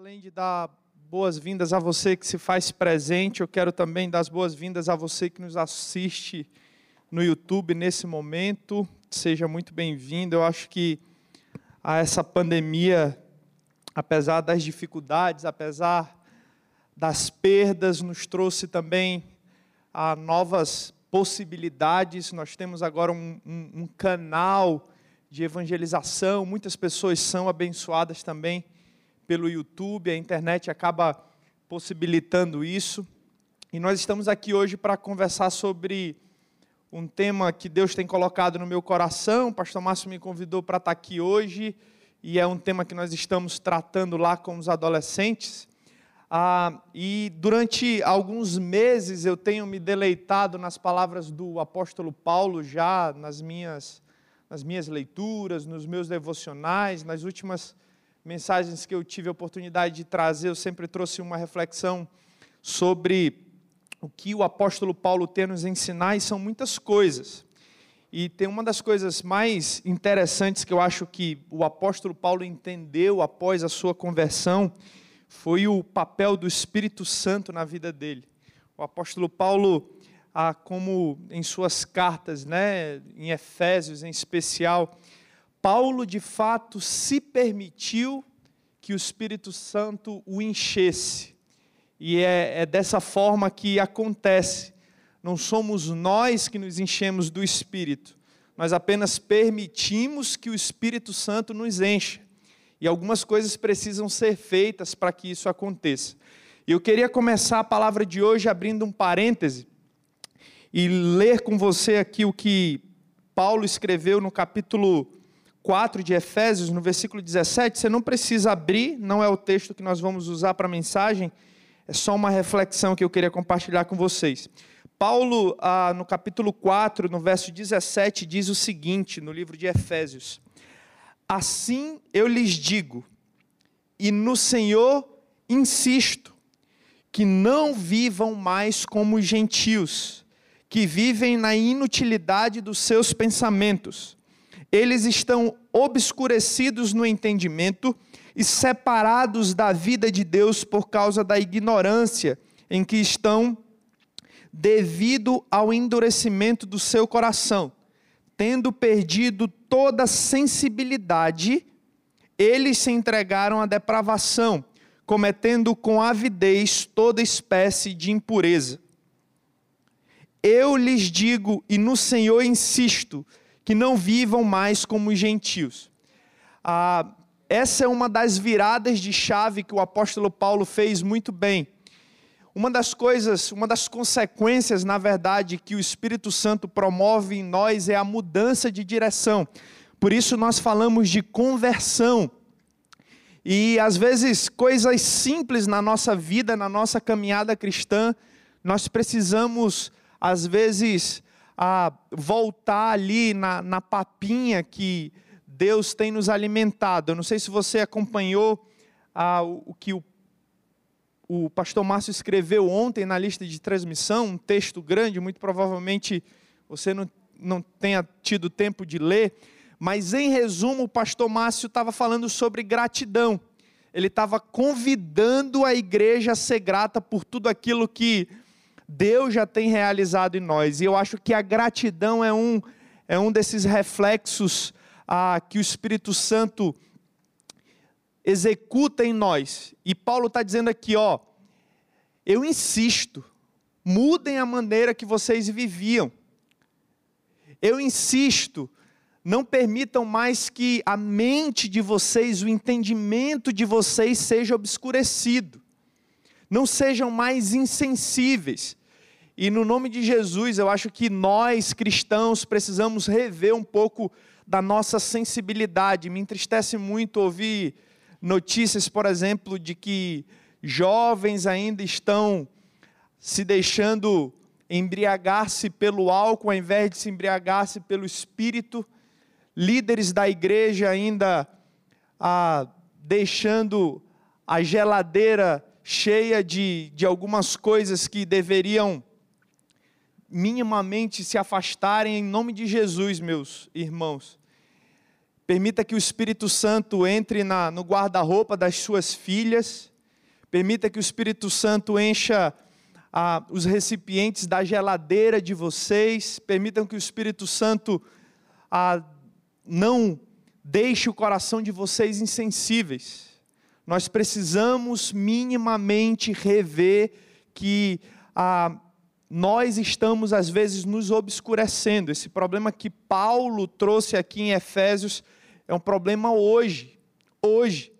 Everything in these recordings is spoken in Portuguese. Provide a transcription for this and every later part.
Além de dar boas-vindas a você que se faz presente, eu quero também dar as boas-vindas a você que nos assiste no YouTube nesse momento. Seja muito bem-vindo. Eu acho que a essa pandemia, apesar das dificuldades, apesar das perdas, nos trouxe também a novas possibilidades. Nós temos agora um, um, um canal de evangelização, muitas pessoas são abençoadas também pelo YouTube, a internet acaba possibilitando isso. E nós estamos aqui hoje para conversar sobre um tema que Deus tem colocado no meu coração. O pastor Márcio me convidou para estar aqui hoje e é um tema que nós estamos tratando lá com os adolescentes. Ah, e durante alguns meses eu tenho me deleitado nas palavras do apóstolo Paulo já nas minhas, nas minhas leituras, nos meus devocionais, nas últimas mensagens que eu tive a oportunidade de trazer, eu sempre trouxe uma reflexão sobre o que o apóstolo Paulo tem nos ensinar, e são muitas coisas. E tem uma das coisas mais interessantes que eu acho que o apóstolo Paulo entendeu após a sua conversão, foi o papel do Espírito Santo na vida dele. O apóstolo Paulo, ah, como em suas cartas, né, em Efésios em especial, Paulo de fato se permitiu que o Espírito Santo o enchesse. E é, é, dessa forma que acontece. Não somos nós que nos enchemos do Espírito, nós apenas permitimos que o Espírito Santo nos encha. E algumas coisas precisam ser feitas para que isso aconteça. E eu queria começar a palavra de hoje abrindo um parêntese e ler com você aqui o que Paulo escreveu no capítulo 4 de Efésios, no versículo 17, você não precisa abrir, não é o texto que nós vamos usar para a mensagem, é só uma reflexão que eu queria compartilhar com vocês. Paulo, ah, no capítulo 4, no verso 17, diz o seguinte, no livro de Efésios: Assim eu lhes digo, e no Senhor insisto, que não vivam mais como gentios, que vivem na inutilidade dos seus pensamentos eles estão obscurecidos no entendimento e separados da vida de Deus por causa da ignorância em que estão, devido ao endurecimento do seu coração. Tendo perdido toda sensibilidade, eles se entregaram à depravação, cometendo com avidez toda espécie de impureza. Eu lhes digo, e no Senhor insisto, que não vivam mais como gentios. Ah, essa é uma das viradas de chave que o apóstolo Paulo fez muito bem. Uma das coisas, uma das consequências, na verdade, que o Espírito Santo promove em nós é a mudança de direção. Por isso nós falamos de conversão. E às vezes coisas simples na nossa vida, na nossa caminhada cristã, nós precisamos às vezes a voltar ali na, na papinha que Deus tem nos alimentado. Eu não sei se você acompanhou ah, o, que o, o pastor Márcio escreveu ontem na lista de transmissão, um texto grande, muito provavelmente você não, não tenha tido tempo de ler, mas em resumo, o pastor Márcio estava falando sobre gratidão. Ele estava convidando a igreja a ser grata por tudo aquilo que Deus já tem realizado em nós. E eu acho que a gratidão é um, é um desses reflexos ah, que o Espírito Santo executa em nós. E Paulo está dizendo aqui, ó, eu insisto, mudem a maneira que vocês viviam. Eu insisto, não permitam mais que a mente de vocês, o entendimento de vocês seja obscurecido. Não sejam mais insensíveis. E no nome de Jesus, eu acho que nós cristãos precisamos rever um pouco da nossa sensibilidade. Me entristece muito ouvir notícias, por exemplo, de que jovens ainda estão se deixando embriagar-se pelo álcool ao invés de se embriagar-se pelo espírito. Líderes da igreja ainda ah, deixando a geladeira cheia de, de algumas coisas que deveriam minimamente se afastarem em nome de Jesus, meus irmãos. Permita que o Espírito Santo entre na, no guarda-roupa das suas filhas Permita que o Espírito Santo encha ah, os recipientes da geladeira de vocês. Permitam que o Espírito Santo ah, não deixe o coração de vocês insensíveis. Nós precisamos minimamente rever que ah, nós estamos, às vezes, nos obscurecendo. Esse problema que Paulo trouxe aqui em Efésios é um problema hoje. Hoje.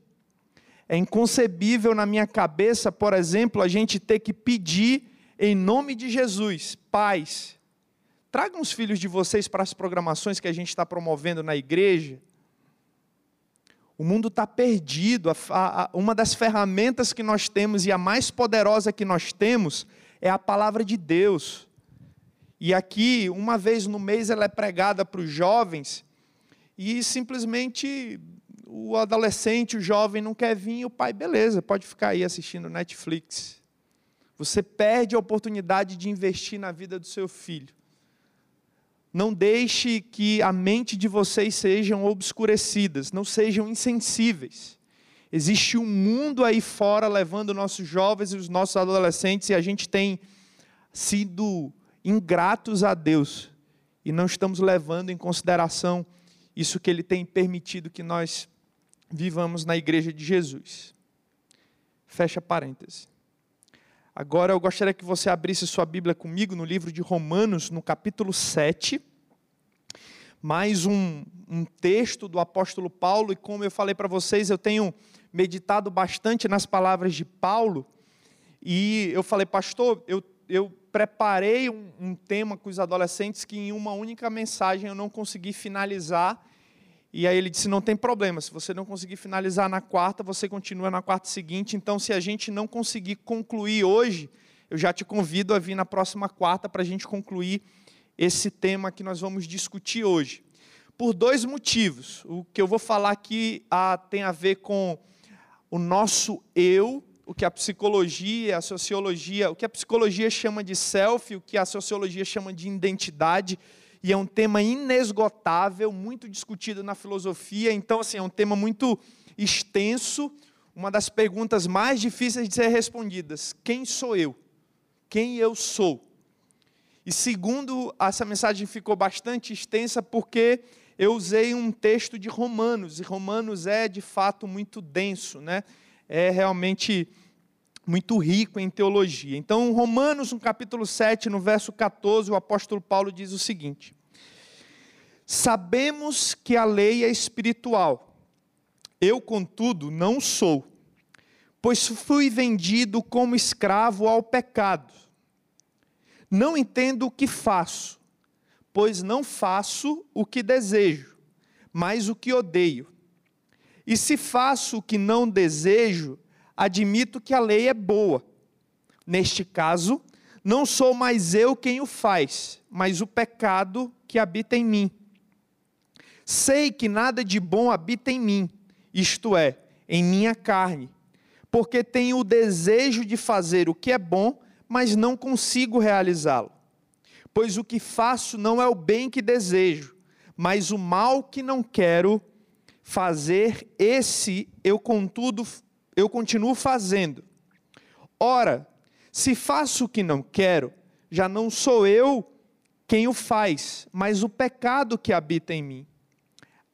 É inconcebível na minha cabeça, por exemplo, a gente ter que pedir em nome de Jesus, pais, tragam os filhos de vocês para as programações que a gente está promovendo na igreja. O mundo está perdido. Uma das ferramentas que nós temos e a mais poderosa que nós temos é a palavra de Deus. E aqui, uma vez no mês, ela é pregada para os jovens e simplesmente o adolescente, o jovem não quer vir, o pai, beleza, pode ficar aí assistindo Netflix. Você perde a oportunidade de investir na vida do seu filho. Não deixe que a mente de vocês sejam obscurecidas, não sejam insensíveis. Existe um mundo aí fora levando nossos jovens e os nossos adolescentes e a gente tem sido ingratos a Deus e não estamos levando em consideração isso que Ele tem permitido que nós vivamos na igreja de Jesus. Fecha parênteses. Agora eu gostaria que você abrisse sua Bíblia comigo no livro de Romanos, no capítulo 7. Mais um, um texto do apóstolo Paulo, e como eu falei para vocês, eu tenho meditado bastante nas palavras de Paulo, e eu falei, pastor, eu, eu preparei um, um tema com os adolescentes que em uma única mensagem eu não consegui finalizar, e aí ele disse: não tem problema, se você não conseguir finalizar na quarta, você continua na quarta seguinte. Então, se a gente não conseguir concluir hoje, eu já te convido a vir na próxima quarta para a gente concluir esse tema que nós vamos discutir hoje. Por dois motivos. O que eu vou falar aqui ah, tem a ver com o nosso eu, o que a psicologia, a sociologia, o que a psicologia chama de self, o que a sociologia chama de identidade e é um tema inesgotável, muito discutido na filosofia, então assim, é um tema muito extenso, uma das perguntas mais difíceis de ser respondidas: quem sou eu? Quem eu sou? E segundo, essa mensagem ficou bastante extensa porque eu usei um texto de Romanos, e Romanos é de fato muito denso, né? É realmente muito rico em teologia. Então, Romanos, no capítulo 7, no verso 14, o apóstolo Paulo diz o seguinte: Sabemos que a lei é espiritual. Eu, contudo, não sou, pois fui vendido como escravo ao pecado. Não entendo o que faço, pois não faço o que desejo, mas o que odeio. E se faço o que não desejo, admito que a lei é boa. Neste caso, não sou mais eu quem o faz, mas o pecado que habita em mim. Sei que nada de bom habita em mim, isto é, em minha carne, porque tenho o desejo de fazer o que é bom, mas não consigo realizá-lo. Pois o que faço não é o bem que desejo, mas o mal que não quero fazer, esse eu contudo eu continuo fazendo. Ora, se faço o que não quero, já não sou eu quem o faz, mas o pecado que habita em mim.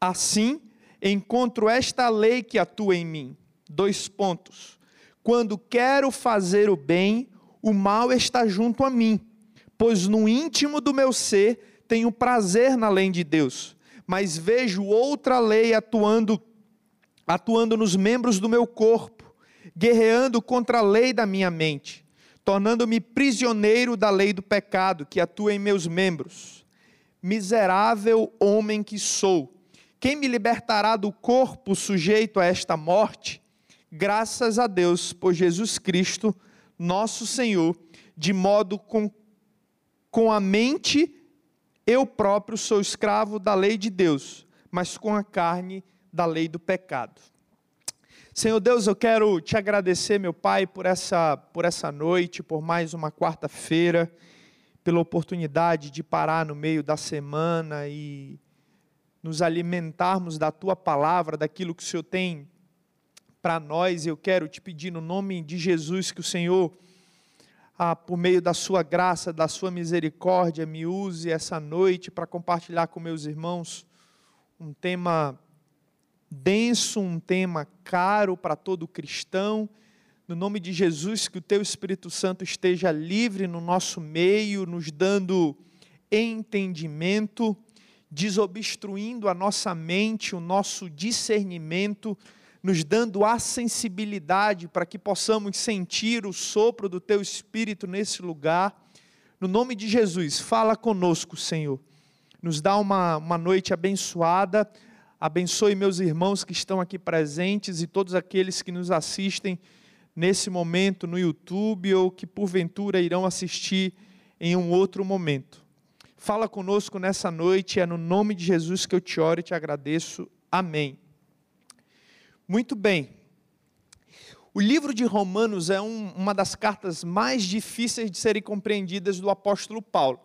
Assim, encontro esta lei que atua em mim. Dois pontos. Quando quero fazer o bem, o mal está junto a mim, pois no íntimo do meu ser tenho prazer na lei de Deus, mas vejo outra lei atuando atuando nos membros do meu corpo, guerreando contra a lei da minha mente, tornando-me prisioneiro da lei do pecado que atua em meus membros. Miserável homem que sou, quem me libertará do corpo sujeito a esta morte? Graças a Deus por Jesus Cristo, nosso Senhor, de modo com, com a mente eu próprio sou escravo da lei de Deus, mas com a carne da lei do pecado. Senhor Deus, eu quero te agradecer, meu Pai, por essa, por essa noite, por mais uma quarta-feira, pela oportunidade de parar no meio da semana e nos alimentarmos da tua palavra, daquilo que o Senhor tem para nós. Eu quero te pedir no nome de Jesus que o Senhor, ah, por meio da sua graça, da sua misericórdia, me use essa noite para compartilhar com meus irmãos um tema denso, um tema caro para todo cristão. No nome de Jesus, que o teu Espírito Santo esteja livre no nosso meio, nos dando entendimento, desobstruindo a nossa mente, o nosso discernimento, nos dando a sensibilidade para que possamos sentir o sopro do teu Espírito nesse lugar. No nome de Jesus, fala conosco, Senhor. Nos dá uma, uma noite abençoada Abençoe meus irmãos que estão aqui presentes e todos aqueles que nos assistem nesse momento no YouTube ou que porventura irão assistir em um outro momento. Fala conosco nessa noite, é no nome de Jesus que eu te oro e te agradeço. Amém. Muito bem. O livro de Romanos é um, uma das cartas mais difíceis de serem compreendidas do apóstolo Paulo.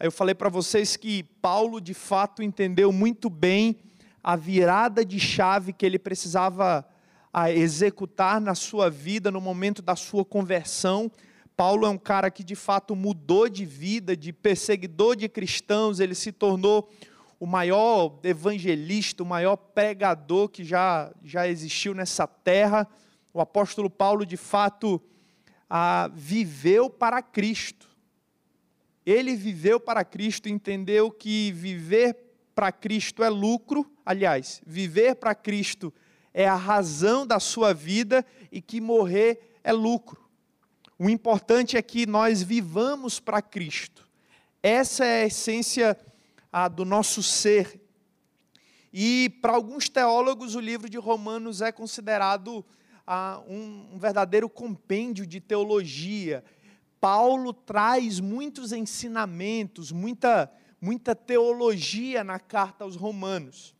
Eu falei para vocês que Paulo, de fato, entendeu muito bem a virada de chave que ele precisava executar na sua vida no momento da sua conversão. Paulo é um cara que de fato mudou de vida, de perseguidor de cristãos, ele se tornou o maior evangelista, o maior pregador que já, já existiu nessa terra. O apóstolo Paulo, de fato, ah, viveu para Cristo. Ele viveu para Cristo, entendeu que viver para Cristo é lucro, aliás, viver para Cristo é a razão da sua vida e que morrer é lucro. O importante é que nós vivamos para Cristo. Essa é a essência ah, do nosso ser. E para alguns teólogos, o livro de Romanos é considerado ah, um, um verdadeiro compêndio de teologia. Paulo traz muitos ensinamentos, muita muita teologia na carta aos Romanos.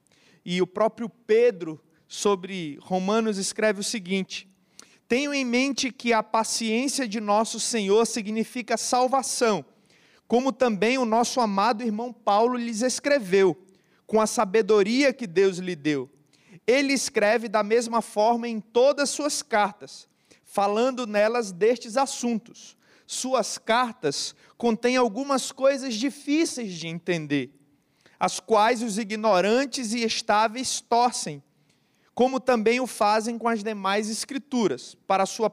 E o próprio Pedro, sobre Romanos, escreve o seguinte: Tenho em mente que a paciência de nosso Senhor significa salvação, como também o nosso amado irmão Paulo lhes escreveu, com a sabedoria que Deus lhe deu. Ele escreve da mesma forma em todas suas cartas, falando nelas destes assuntos suas cartas contêm algumas coisas difíceis de entender, as quais os ignorantes e estáveis torcem, como também o fazem com as demais escrituras, para a, sua,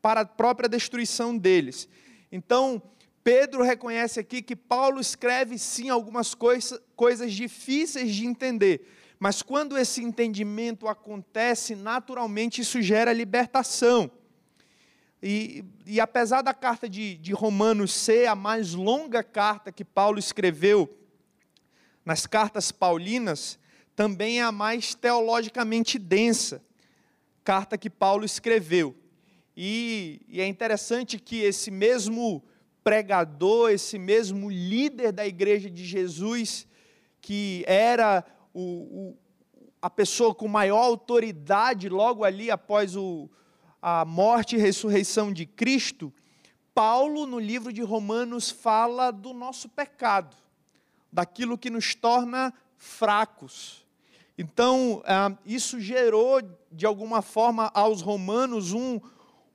para a própria destruição deles. Então, Pedro reconhece aqui que Paulo escreve sim algumas coisa, coisas difíceis de entender, mas quando esse entendimento acontece, naturalmente isso gera libertação. E, e apesar da carta de, de Romanos ser a mais longa carta que Paulo escreveu nas cartas paulinas, também é a mais teologicamente densa carta que Paulo escreveu. E, e, é interessante que esse mesmo pregador, esse mesmo líder da igreja de Jesus, que era o, o, a pessoa com maior autoridade logo ali após o, a morte e ressurreição de Cristo, Paulo, no livro de Romanos, fala do nosso pecado, daquilo que nos torna fracos. Então, ah, isso gerou, de alguma forma, aos romanos um,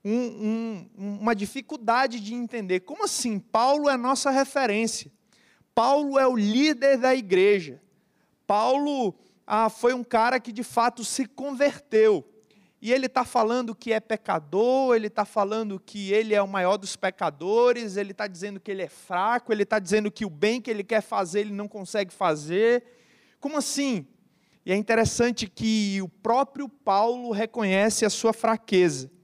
um, um, uma dificuldade de entender. Como assim? Paulo é nossa referência. Paulo é o líder da igreja. Paulo ah, foi um cara que de fato se converteu. E ele está falando que é pecador, ele está falando que ele é o maior dos pecadores, ele está dizendo que ele é fraco, ele está dizendo que o bem que ele quer fazer ele não consegue fazer. Como assim? E é interessante que o próprio Paulo reconhece a sua fraqueza.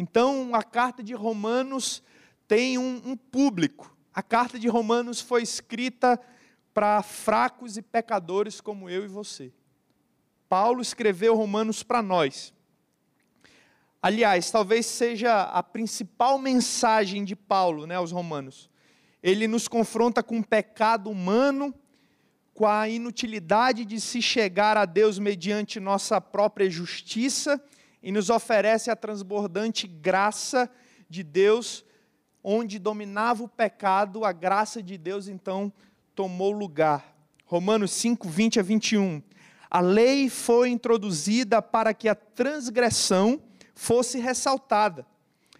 Então, a carta de Romanos tem um, um público. A carta de Romanos foi escrita para fracos e pecadores como eu e você. Paulo escreveu Romanos para nós. Aliás, talvez seja a principal mensagem de Paulo né, aos Romanos. Ele nos confronta com o pecado humano, com a inutilidade de se chegar a Deus mediante nossa própria justiça e nos oferece a transbordante graça de Deus, onde dominava o pecado, a graça de Deus então tomou lugar. Romanos 5, 20 a 21. A lei foi introduzida para que a transgressão fosse ressaltada.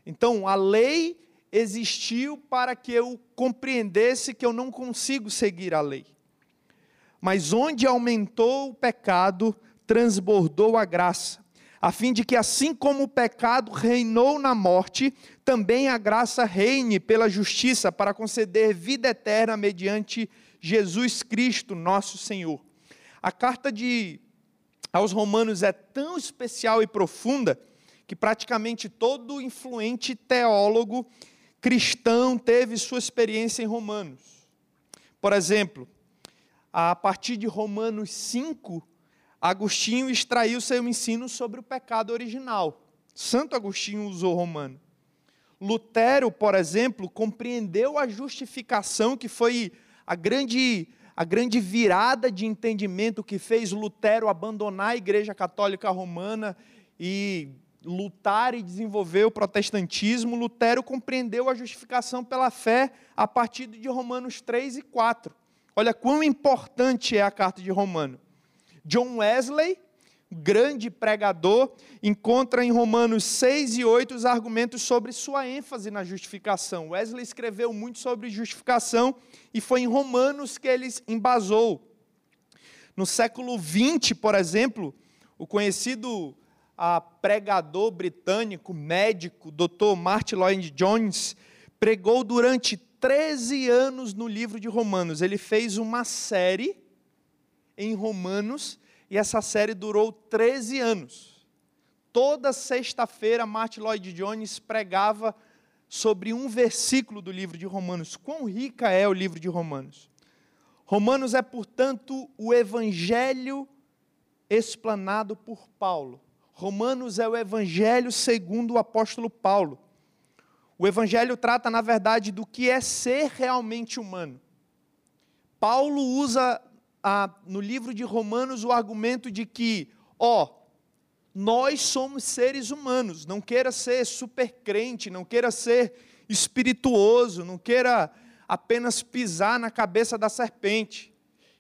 Então, a lei existiu para que eu compreendesse que eu não consigo seguir a lei. Mas onde aumentou o pecado, transbordou a graça, a fim de que, assim como o pecado reinou na morte, também a graça reine pela justiça para conceder vida eterna mediante Jesus Cristo, nosso Senhor. A carta de aos Romanos é tão especial e profunda que praticamente todo influente teólogo cristão teve sua experiência em Romanos. Por exemplo, a partir de Romanos 5, Agostinho extraiu seu ensino sobre o pecado original. Santo Agostinho usou Romano. Lutero, por exemplo, compreendeu a justificação que foi a grande a grande virada de entendimento que fez Lutero abandonar a Igreja Católica Romana e lutar e desenvolver o protestantismo, Lutero compreendeu a justificação pela fé a partir de Romanos 3 e 4. Olha quão importante é a carta de Romano. John Wesley, grande pregador, encontra em Romanos 6 e 8 os argumentos sobre sua ênfase na justificação. Wesley escreveu muito sobre justificação e foi em Romanos que ele embasou. No século 20, por exemplo, o conhecido a pregador britânico, médico, Dr. Martin Lloyd Jones, pregou durante 13 anos no livro de Romanos. Ele fez uma série em Romanos e essa série durou 13 anos. Toda sexta-feira, Martin Lloyd Jones pregava sobre um versículo do livro de Romanos. Quão rica é o livro de Romanos? Romanos é, portanto, o evangelho explanado por Paulo. Romanos é o evangelho segundo o apóstolo Paulo. O evangelho trata, na verdade, do que é ser realmente humano. Paulo usa ah, no livro de Romanos o argumento de que, ó, nós somos seres humanos, não queira ser super crente, não queira ser espirituoso, não queira apenas pisar na cabeça da serpente.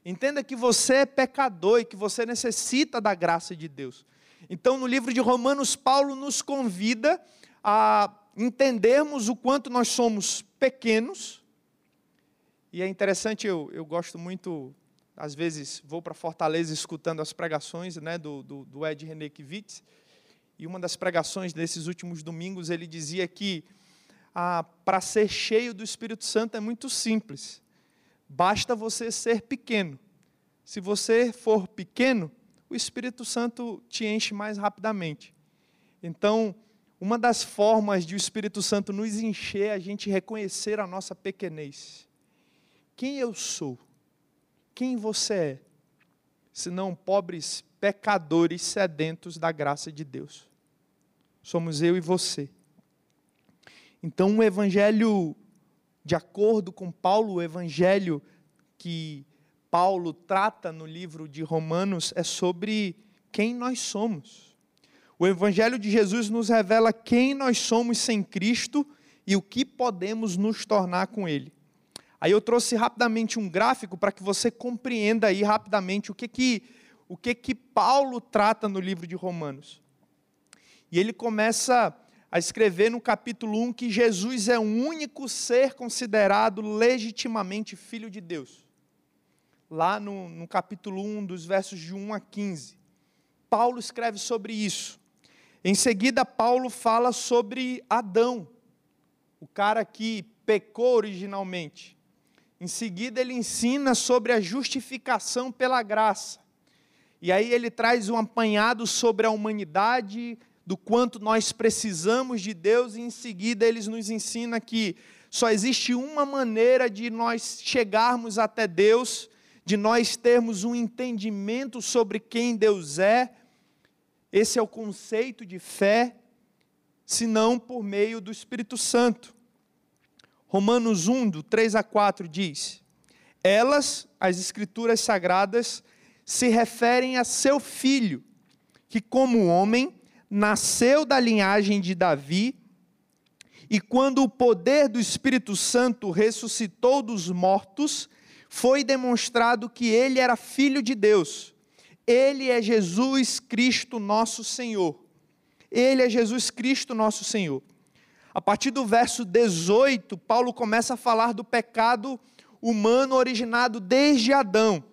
Entenda que você é pecador e que você necessita da graça de Deus. Então, no livro de Romanos, Paulo nos convida a entendermos o quanto nós somos pequenos. E é interessante, eu, eu gosto muito, às vezes vou para Fortaleza escutando as pregações né, do, do, do Ed e uma das pregações desses últimos domingos ele dizia que ah, para ser cheio do Espírito Santo é muito simples, basta você ser pequeno. Se você for pequeno, o Espírito Santo te enche mais rapidamente. Então, uma das formas de o Espírito Santo nos encher é a gente reconhecer a nossa pequenez. Quem eu sou? Quem você é? Senão pobres pecadores sedentos da graça de Deus. Somos eu e você. Então, o evangelho, de acordo com Paulo, o evangelho que Paulo trata no livro de Romanos é sobre quem nós somos. O Evangelho de Jesus nos revela quem nós somos sem Cristo e o que podemos nos tornar com Ele. Aí eu trouxe rapidamente um gráfico para que você compreenda aí rapidamente o que que, o que que Paulo trata no livro de Romanos. E ele começa a escrever no capítulo 1 que Jesus é o único ser considerado legitimamente filho de Deus lá no, no capítulo 1, dos versos de 1 a 15. Paulo escreve sobre isso. Em seguida, Paulo fala sobre Adão, o cara que pecou originalmente. Em seguida, ele ensina sobre a justificação pela graça. E aí ele traz um apanhado sobre a humanidade, do quanto nós precisamos de Deus, e em seguida ele nos ensina que só existe uma maneira de nós chegarmos até Deus, de nós termos um entendimento sobre quem Deus é, esse é o conceito de fé, senão por meio do Espírito Santo. Romanos 1, do 3 a 4 diz: Elas, as Escrituras Sagradas, se referem a seu filho, que, como homem, nasceu da linhagem de Davi, e quando o poder do Espírito Santo ressuscitou dos mortos, foi demonstrado que ele era filho de Deus. Ele é Jesus Cristo, nosso Senhor. Ele é Jesus Cristo, nosso Senhor. A partir do verso 18, Paulo começa a falar do pecado humano originado desde Adão.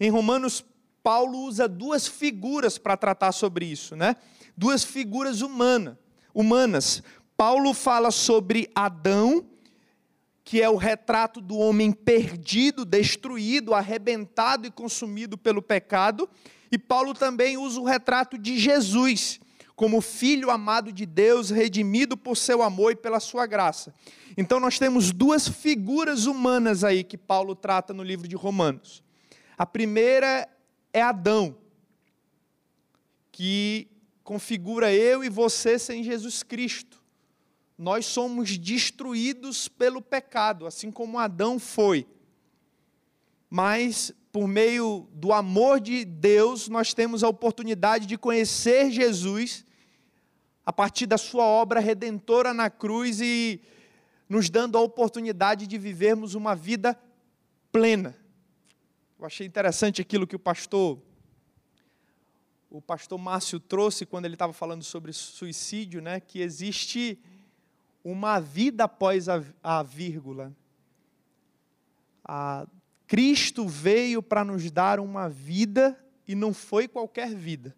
Em Romanos, Paulo usa duas figuras para tratar sobre isso, né? Duas figuras humana, humanas. Paulo fala sobre Adão, que é o retrato do homem perdido, destruído, arrebentado e consumido pelo pecado, e Paulo também usa o retrato de Jesus, como filho amado de Deus, redimido por seu amor e pela sua graça. Então nós temos duas figuras humanas aí que Paulo trata no livro de Romanos. A primeira é Adão, que configura eu e você sem Jesus Cristo. Nós somos destruídos pelo pecado, assim como Adão foi. Mas por meio do amor de Deus, nós temos a oportunidade de conhecer Jesus a partir da sua obra redentora na cruz e nos dando a oportunidade de vivermos uma vida plena. Eu achei interessante aquilo que o pastor o pastor Márcio trouxe quando ele estava falando sobre suicídio, né, que existe uma vida após a, a vírgula. A, Cristo veio para nos dar uma vida e não foi qualquer vida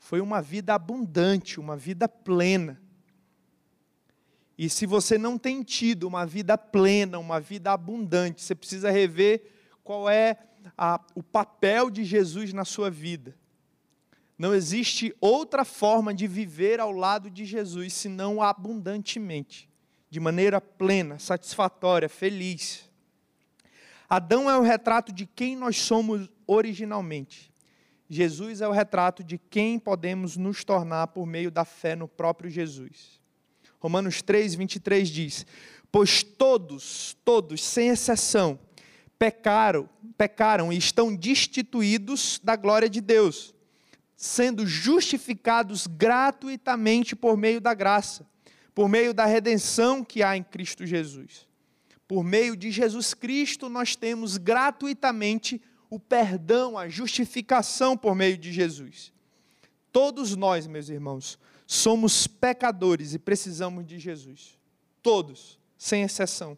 foi uma vida abundante, uma vida plena. E se você não tem tido uma vida plena, uma vida abundante, você precisa rever qual é a, o papel de Jesus na sua vida. Não existe outra forma de viver ao lado de Jesus senão abundantemente, de maneira plena, satisfatória, feliz. Adão é o retrato de quem nós somos originalmente. Jesus é o retrato de quem podemos nos tornar por meio da fé no próprio Jesus. Romanos 3, 23 diz: Pois todos, todos, sem exceção, pecaram, pecaram e estão destituídos da glória de Deus, sendo justificados gratuitamente por meio da graça, por meio da redenção que há em Cristo Jesus. Por meio de Jesus Cristo, nós temos gratuitamente o perdão, a justificação por meio de Jesus. Todos nós, meus irmãos, somos pecadores e precisamos de Jesus. Todos, sem exceção.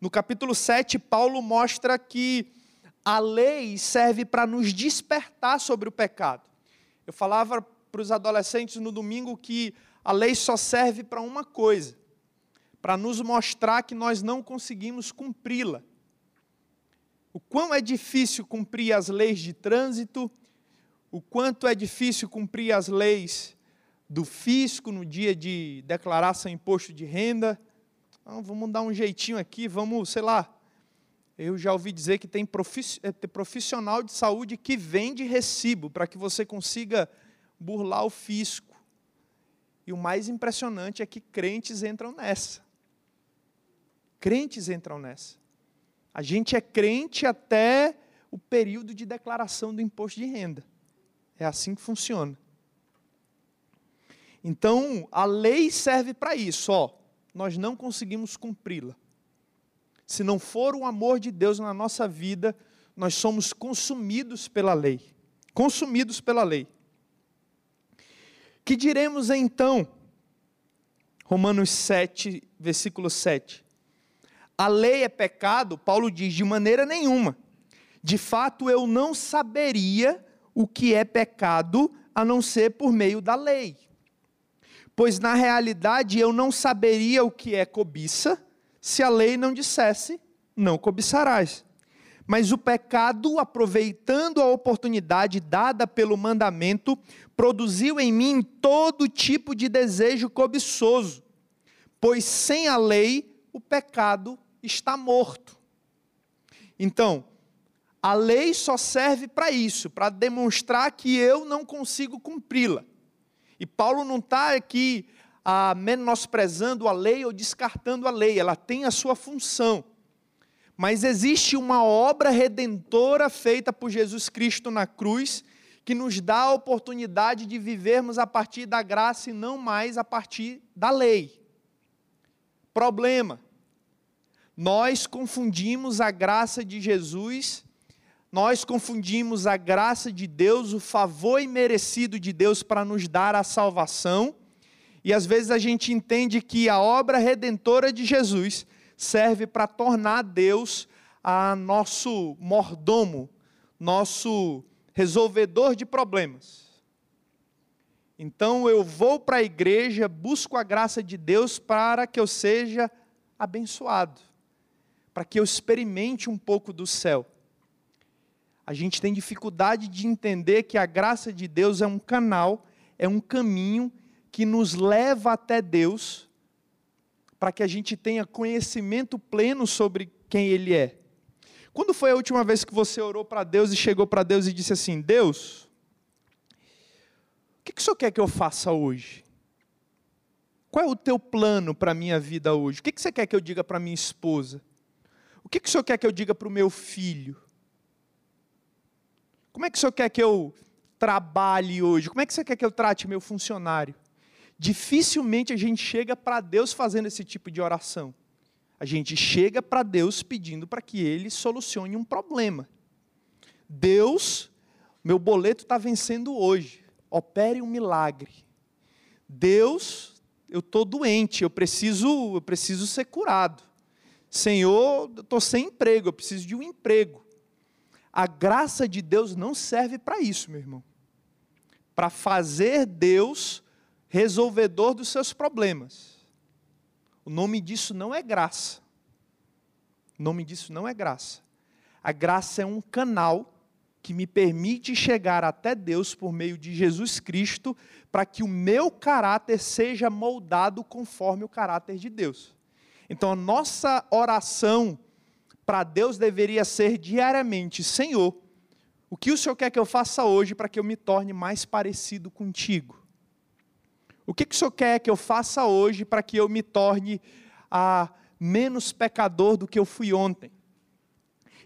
No capítulo 7, Paulo mostra que a lei serve para nos despertar sobre o pecado. Eu falava para os adolescentes no domingo que a lei só serve para uma coisa: para nos mostrar que nós não conseguimos cumpri-la o quão é difícil cumprir as leis de trânsito, o quanto é difícil cumprir as leis do fisco no dia de declarar seu imposto de renda. Então, vamos dar um jeitinho aqui, vamos, sei lá. Eu já ouvi dizer que tem é, profissional de saúde que vende recibo para que você consiga burlar o fisco. E o mais impressionante é que crentes entram nessa. Crentes entram nessa. A gente é crente até o período de declaração do imposto de renda. É assim que funciona. Então, a lei serve para isso, ó. Nós não conseguimos cumpri-la. Se não for o amor de Deus na nossa vida, nós somos consumidos pela lei. Consumidos pela lei. Que diremos então? Romanos 7, versículo 7 a lei é pecado, Paulo diz de maneira nenhuma. De fato, eu não saberia o que é pecado a não ser por meio da lei. Pois na realidade eu não saberia o que é cobiça se a lei não dissesse: não cobiçarás. Mas o pecado, aproveitando a oportunidade dada pelo mandamento, produziu em mim todo tipo de desejo cobiçoso. Pois sem a lei, o pecado está morto. Então, a lei só serve para isso, para demonstrar que eu não consigo cumpri-la. E Paulo não está aqui ah, menosprezando a lei ou descartando a lei, ela tem a sua função. Mas existe uma obra redentora feita por Jesus Cristo na cruz, que nos dá a oportunidade de vivermos a partir da graça e não mais a partir da lei. Problema: nós confundimos a graça de Jesus nós confundimos a graça de Deus, o favor imerecido de Deus para nos dar a salvação, e às vezes a gente entende que a obra redentora de Jesus serve para tornar Deus a nosso mordomo, nosso resolvedor de problemas. Então eu vou para a igreja, busco a graça de Deus para que eu seja abençoado, para que eu experimente um pouco do céu. A gente tem dificuldade de entender que a graça de Deus é um canal, é um caminho que nos leva até Deus, para que a gente tenha conhecimento pleno sobre quem Ele é. Quando foi a última vez que você orou para Deus e chegou para Deus e disse assim: Deus, o que, que o Senhor quer que eu faça hoje? Qual é o teu plano para a minha vida hoje? O que, que você quer que eu diga para minha esposa? O que, que o Senhor quer que eu diga para o meu filho? Como é que o Senhor quer que eu trabalhe hoje? Como é que você quer que eu trate meu funcionário? Dificilmente a gente chega para Deus fazendo esse tipo de oração. A gente chega para Deus pedindo para que Ele solucione um problema. Deus, meu boleto está vencendo hoje opere um milagre. Deus, eu estou doente, eu preciso, eu preciso ser curado. Senhor, estou sem emprego, eu preciso de um emprego. A graça de Deus não serve para isso, meu irmão. Para fazer Deus resolvedor dos seus problemas. O nome disso não é graça. O nome disso não é graça. A graça é um canal que me permite chegar até Deus por meio de Jesus Cristo, para que o meu caráter seja moldado conforme o caráter de Deus. Então a nossa oração para Deus deveria ser diariamente: Senhor, o que o Senhor quer que eu faça hoje para que eu me torne mais parecido contigo? O que, que o Senhor quer que eu faça hoje para que eu me torne a menos pecador do que eu fui ontem?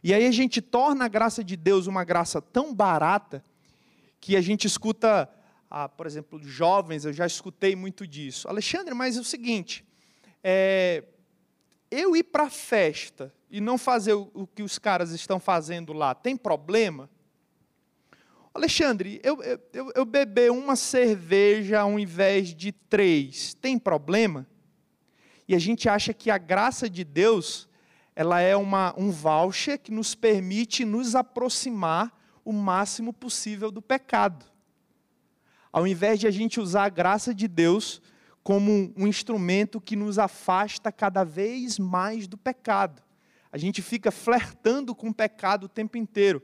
E aí a gente torna a graça de Deus uma graça tão barata que a gente escuta, ah, por exemplo, jovens, eu já escutei muito disso. Alexandre, mas é o seguinte, é, eu ir para a festa e não fazer o, que os caras estão fazendo lá, tem problema? Alexandre, eu, eu, eu beber uma cerveja ao invés de três, tem problema? E a gente acha que a graça de Deus ela é uma, um voucher que nos permite nos aproximar o máximo possível do pecado. Ao invés de a gente usar a graça de Deus como um instrumento que nos afasta cada vez mais do pecado. A gente fica flertando com o pecado o tempo inteiro.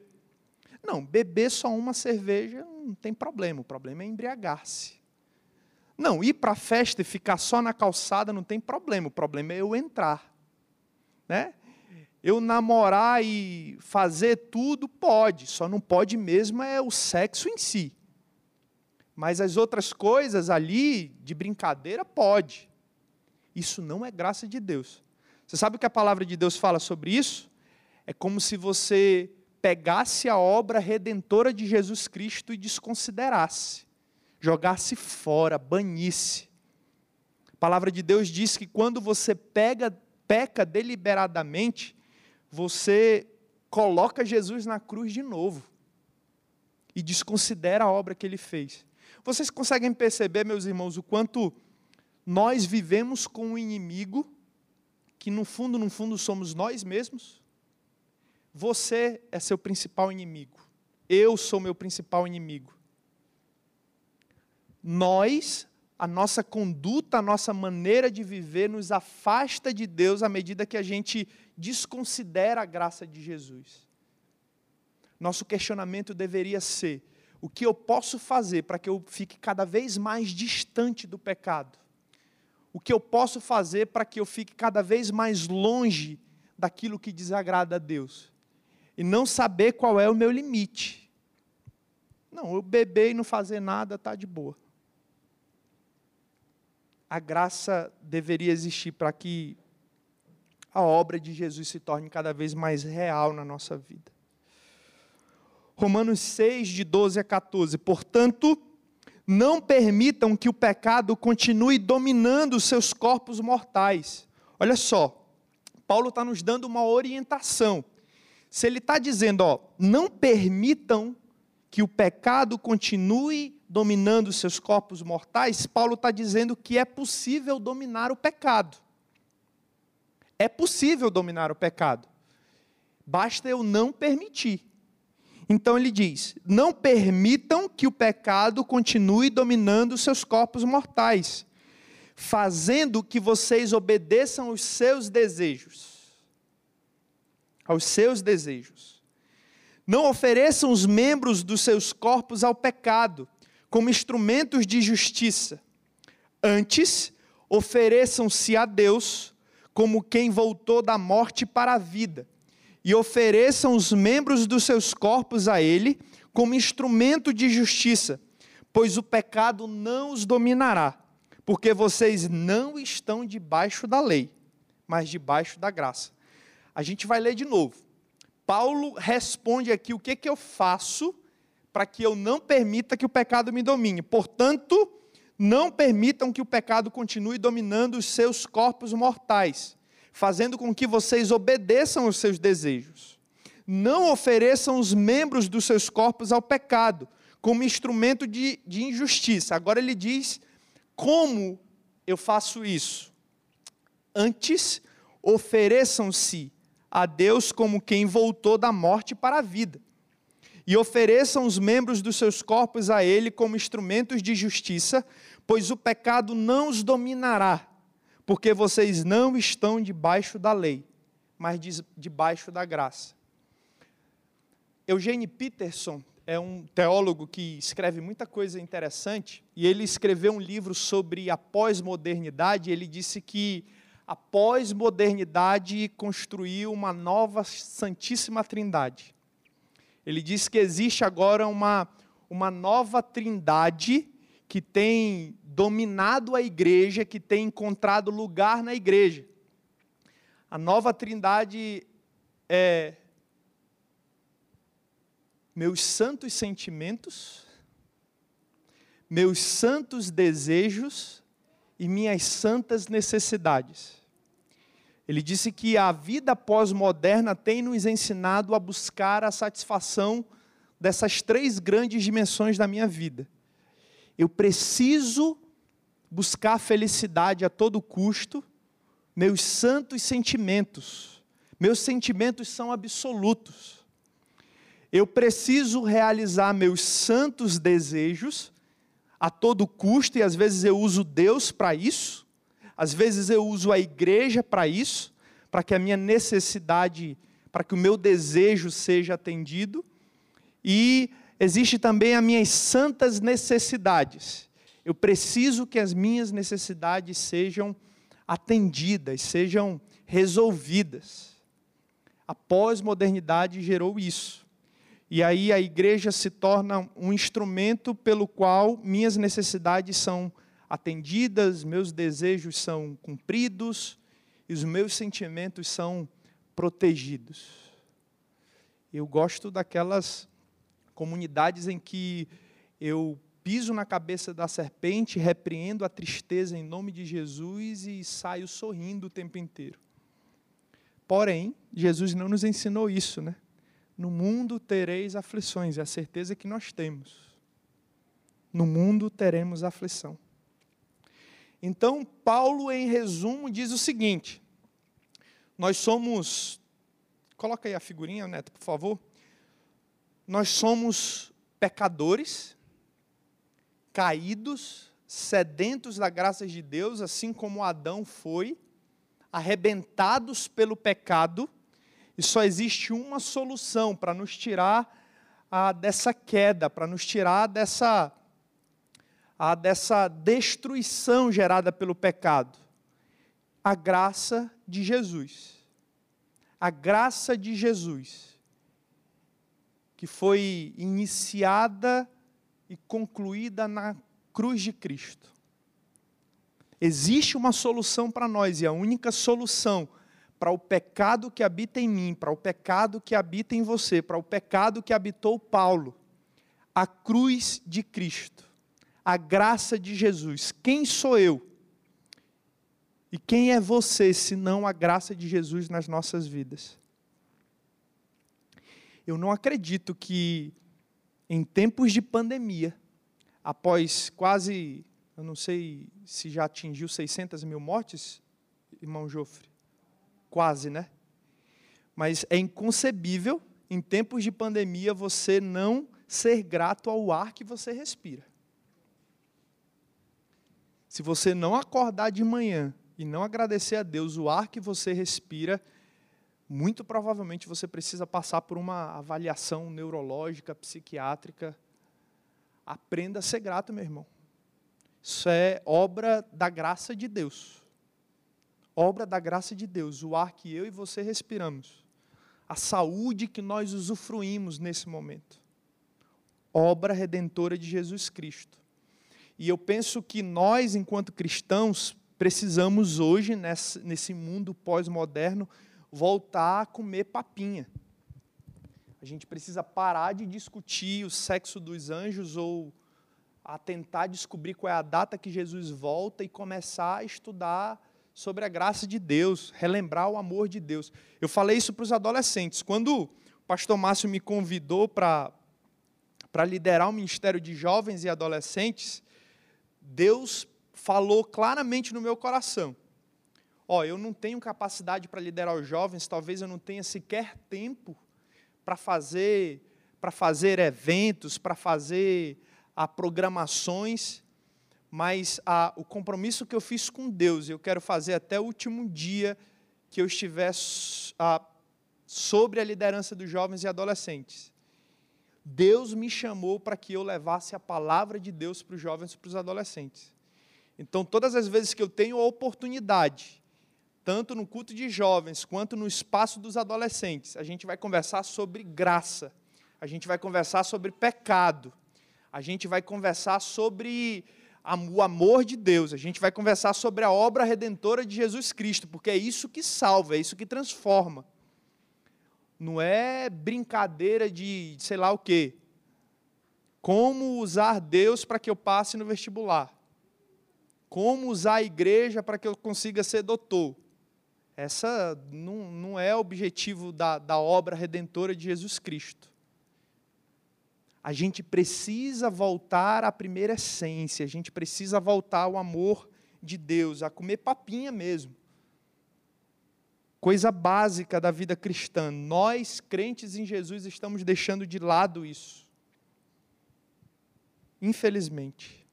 Não, beber só uma cerveja não tem problema, o problema é embriagar-se. Não, ir para a festa e ficar só na calçada não tem problema, o problema é eu entrar. Né? eu namorar e fazer tudo, pode, só não pode mesmo é o sexo em si. Mas as outras coisas ali, de brincadeira, pode. Isso não é graça de Deus. Você sabe o que a palavra de Deus fala sobre isso? É como se você pegasse a obra redentora de Jesus Cristo e desconsiderasse, jogasse fora, banisse. A palavra de Deus diz que quando você pega, peca deliberadamente, você coloca Jesus na cruz de novo e desconsidera a obra que ele fez. Vocês conseguem perceber, meus irmãos, o quanto nós vivemos com um inimigo que no fundo, no fundo somos nós mesmos? Você é seu principal inimigo. Eu sou meu principal inimigo. Nós, a nossa conduta, a nossa maneira de viver nos afasta de Deus à medida que a gente desconsidera a graça de Jesus. Nosso questionamento deveria ser: o que eu posso fazer para que eu fique cada vez mais distante do pecado? O que eu posso fazer para que eu fique cada vez mais longe daquilo que desagrada a Deus? E não saber qual é o meu limite. Não, eu beber e não fazer nada está de boa. A graça deveria existir para que a obra de Jesus se torne cada vez mais real na nossa vida. Romanos 6, de 12 a 14. Portanto, não permitam que o pecado continue dominando os seus corpos mortais. Olha só, Paulo está nos dando uma orientação. Se ele está dizendo, ó, não permitam que o pecado continue dominando seus corpos mortais, Paulo está dizendo que é possível dominar o pecado. É possível dominar o pecado. Basta eu não permitir. Então ele diz: não permitam que o pecado continue dominando seus corpos mortais, fazendo que vocês obedeçam aos seus desejos. Aos seus desejos. Não ofereçam os membros dos seus corpos ao pecado, como instrumentos de justiça. Antes, ofereçam-se a Deus como quem voltou da morte para a vida, e ofereçam os membros dos seus corpos a Ele como instrumento de justiça, pois o pecado não os dominará, porque vocês não estão debaixo da lei, mas debaixo da graça. A gente vai ler de novo. Paulo responde aqui o que, que eu faço para que eu não permita que o pecado me domine. Portanto, não permitam que o pecado continue dominando os seus corpos mortais, fazendo com que vocês obedeçam aos seus desejos. Não ofereçam os membros dos seus corpos ao pecado, como instrumento de, de injustiça. Agora ele diz: como eu faço isso? Antes, ofereçam-se a Deus como quem voltou da morte para a vida. E ofereçam os membros dos seus corpos a Ele como instrumentos de justiça, pois o pecado não os dominará, porque vocês não estão debaixo da lei, mas debaixo da graça. Eugene Peterson é um teólogo que escreve muita coisa interessante, e ele escreveu um livro sobre a pós-modernidade. Ele disse que a pós-modernidade construiu uma nova Santíssima Trindade. Ele diz que existe agora uma, uma nova trindade que tem dominado a igreja, que tem encontrado lugar na igreja. A nova trindade é meus santos sentimentos, meus santos desejos e minhas santas necessidades. Ele disse que a vida pós-moderna tem nos ensinado a buscar a satisfação dessas três grandes dimensões da minha vida. Eu preciso buscar felicidade a todo custo, meus santos sentimentos. Meus sentimentos são absolutos. Eu preciso realizar meus santos desejos a todo custo, e às vezes eu uso Deus para isso, às vezes eu uso a igreja para isso, para que a minha necessidade, para que o meu desejo seja atendido, e existe também as minhas santas necessidades. Eu preciso que as minhas necessidades sejam atendidas, sejam resolvidas. A pós-modernidade gerou isso. E aí a igreja se torna um instrumento pelo qual minhas necessidades são atendidas, meus desejos são cumpridos e os meus sentimentos são protegidos. Eu gosto daquelas comunidades em que eu piso na cabeça da serpente, repreendo a tristeza em nome de Jesus e saio sorrindo o tempo inteiro. Porém, Jesus não nos ensinou isso, né? No mundo tereis aflições, é a certeza que nós temos. No mundo teremos aflição. Então, Paulo, em resumo, diz o seguinte: nós somos. Coloca aí a figurinha, Neto, por favor. Nós somos pecadores, caídos, sedentos da graça de Deus, assim como Adão foi, arrebentados pelo pecado e só existe uma solução para nos tirar a, dessa queda, para nos tirar dessa, a, dessa destruição gerada pelo pecado. A graça de Jesus. A graça de Jesus, que foi iniciada e concluída na cruz de Cristo. Existe uma solução para nós, e a única solução para o pecado que habita em mim, para o pecado que habita em você, para o pecado que habitou Paulo. A cruz de Cristo, a graça de Jesus. Quem sou eu? E quem é você, se não a graça de Jesus nas nossas vidas? Eu não acredito que em tempos de pandemia, após quase, eu não sei se já atingiu 600 mil mortes, irmão Jofre, quase, né? Mas é inconcebível, em tempos de pandemia, você não ser grato ao ar que você respira. Se você não acordar de manhã e não agradecer a Deus o ar que você respira, muito provavelmente você precisa passar por uma avaliação neurológica, psiquiátrica. Aprenda a ser grato, meu irmão. Isso é obra da graça de Deus. Obra da graça de Deus, o ar que eu e você respiramos, a saúde que nós usufruímos nesse momento. Obra redentora de Jesus Cristo. E eu penso que nós, enquanto cristãos, precisamos hoje, nesse mundo pós-moderno, voltar a comer papinha. A gente precisa parar de discutir o sexo dos anjos ou a tentar descobrir qual é a data que Jesus volta e começar a estudar sobre a graça de Deus, relembrar o amor de Deus. Eu falei isso para os adolescentes. Quando o pastor Márcio me convidou para para liderar o ministério de jovens e adolescentes, Deus falou claramente no meu coração Ó, eu não tenho capacidade para liderar os jovens, talvez eu não tenha sequer tempo para fazer para fazer eventos, para fazer a programações, mas a, o compromisso que eu fiz com Deus, eu quero fazer até o último dia que eu estiver a, sobre a liderança dos jovens e adolescentes. Deus me chamou para que eu levasse a palavra de Deus para os jovens e para os adolescentes. Então, todas as vezes que eu tenho a oportunidade tanto no culto de jovens quanto no espaço dos adolescentes, a gente vai conversar sobre graça, a gente vai conversar sobre pecado, a gente vai conversar sobre o amor de Deus, a gente vai conversar sobre a obra redentora de Jesus Cristo, porque é isso que salva, é isso que transforma. Não é brincadeira de sei lá o quê. Como usar Deus para que eu passe no vestibular? Como usar a igreja para que eu consiga ser doutor? Essa não, não é o objetivo da, da obra redentora de Jesus Cristo. A gente precisa voltar à primeira essência, a gente precisa voltar ao amor de Deus, a comer papinha mesmo. Coisa básica da vida cristã. Nós, crentes em Jesus, estamos deixando de lado isso. Infelizmente.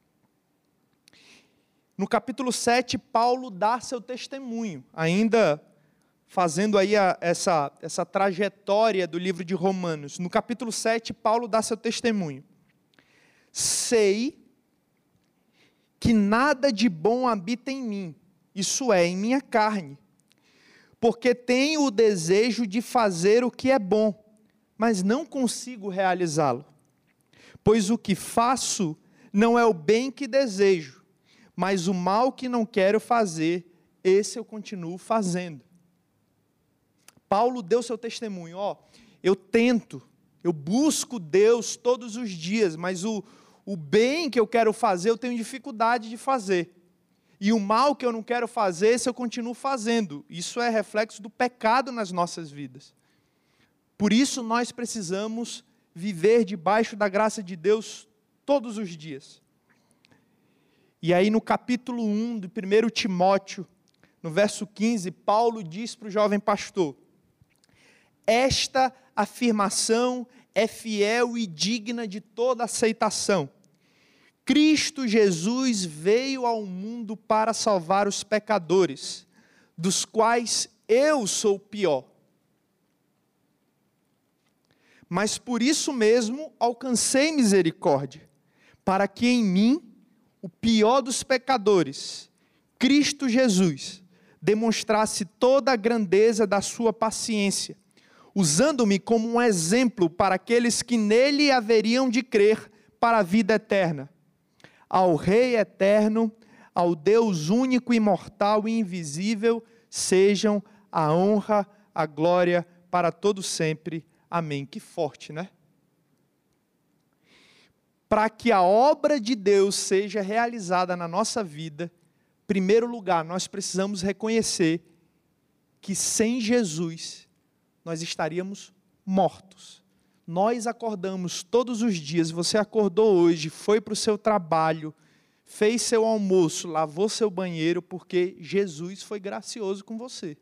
No capítulo 7, Paulo dá seu testemunho, ainda fazendo aí a, essa, essa trajetória do livro de Romanos. No capítulo 7, Paulo dá seu testemunho. Sei que nada de bom habita em mim, isso é, em minha carne, porque tenho o desejo de fazer o que é bom, mas não consigo realizá-lo. Pois o que faço não é o bem que desejo, mas o mal que não quero fazer, esse eu continuo fazendo. Paulo deu seu testemunho, ó, eu tento, eu busco Deus todos os dias, mas o, o bem que eu quero fazer, eu tenho dificuldade de fazer. E o mal que eu não quero fazer, esse eu continuo fazendo. Isso é reflexo do pecado nas nossas vidas. Por isso nós precisamos viver debaixo da graça de Deus todos os dias. E aí, no capítulo 1 do 1 Timóteo, no verso 15, Paulo diz para o jovem pastor: Esta afirmação é fiel e digna de toda aceitação. Cristo Jesus veio ao mundo para salvar os pecadores, dos quais eu sou o pior. Mas por isso mesmo alcancei misericórdia, para que em mim, o pior dos pecadores, Cristo Jesus, demonstrasse toda a grandeza da sua paciência, usando-me como um exemplo para aqueles que nele haveriam de crer para a vida eterna. Ao Rei eterno, ao Deus único, imortal e invisível, sejam a honra, a glória para todo sempre. Amém. Que forte, né? Para que a obra de Deus seja realizada na nossa vida, em primeiro lugar, nós precisamos reconhecer que sem Jesus nós estaríamos mortos. Nós acordamos todos os dias. Você acordou hoje, foi para o seu trabalho, fez seu almoço, lavou seu banheiro, porque Jesus foi gracioso com você.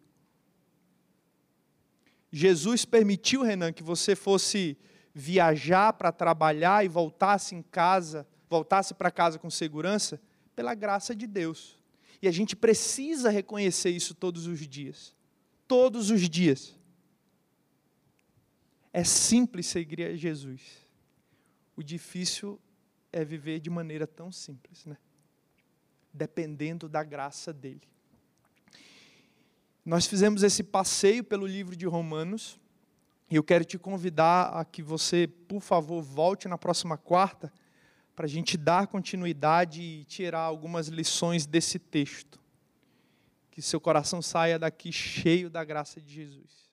Jesus permitiu, Renan, que você fosse viajar para trabalhar e voltasse em casa, voltasse para casa com segurança, pela graça de Deus. E a gente precisa reconhecer isso todos os dias. Todos os dias. É simples seguir a Jesus. O difícil é viver de maneira tão simples, né? Dependendo da graça dele. Nós fizemos esse passeio pelo livro de Romanos, e eu quero te convidar a que você, por favor, volte na próxima quarta, para a gente dar continuidade e tirar algumas lições desse texto. Que seu coração saia daqui cheio da graça de Jesus.